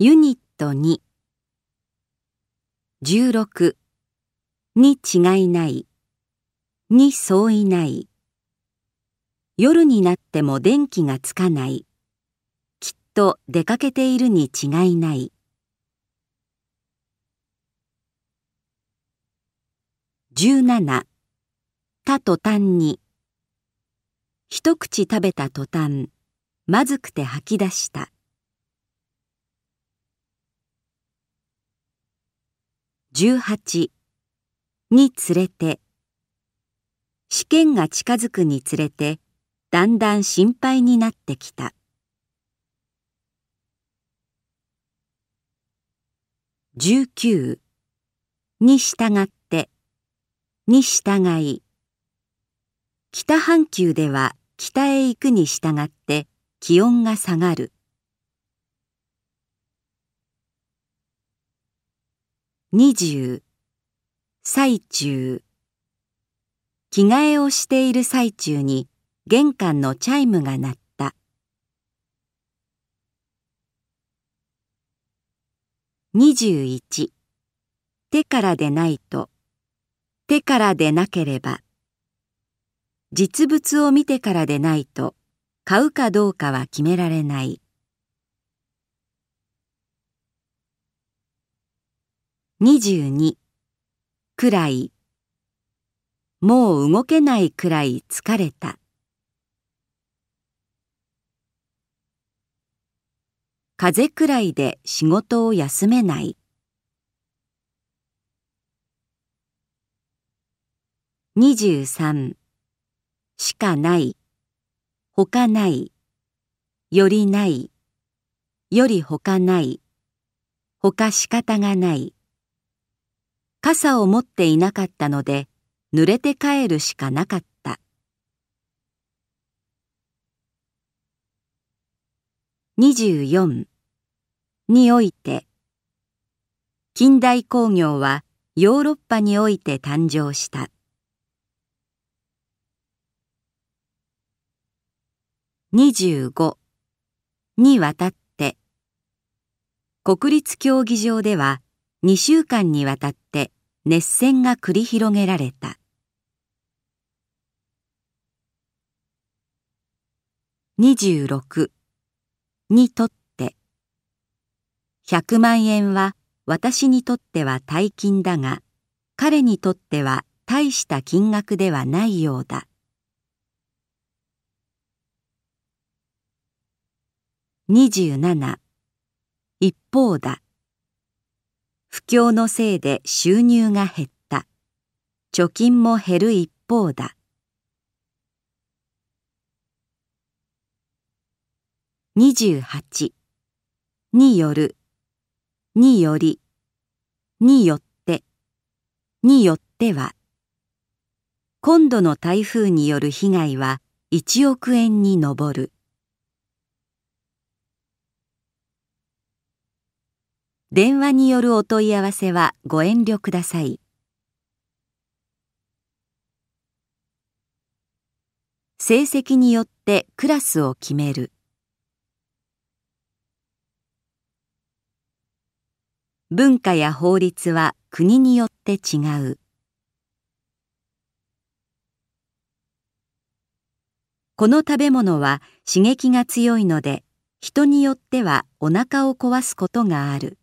ユニット2 16に違いない。に相違ない。夜になっても電気がつかない。きっと出かけているに違いない。17た途端に。一口食べた途端まずくて吐き出した。18につれて。試験が近づくにつれてだんだん心配になってきた。19に従って。に従い。北半球では北へ行くに従って気温が下がる。20最中。着替えをしている最中に玄関のチャイムが鳴った。21手からでないと。手からでなければ。実物を見てからでないと買うかどうかは決められない。22くらい。もう動けないくらい疲れた。風くらいで仕事を休めない。23しかない。他ない。よりない。より他ない。他仕方がない。傘を持っていなかったので濡れて帰るしかなかった。24において近代工業はヨーロッパにおいて誕生した。25にわたって。国立競技場では2週間にわたって熱戦が繰り広げられた。26にとって。100万円は私にとっては大金だが彼にとっては大した金額ではないようだ。27一方だ。不況のせいで収入が減った。貯金も減る一方だ。28による。により。によって。によっては。今度の台風による被害は1億円に上る。電話によるお問い合わせはご遠慮ください。成績によってクラスを決める。文化や法律は国によって違う。この食べ物は刺激が強いので人によってはお腹を壊すことがある。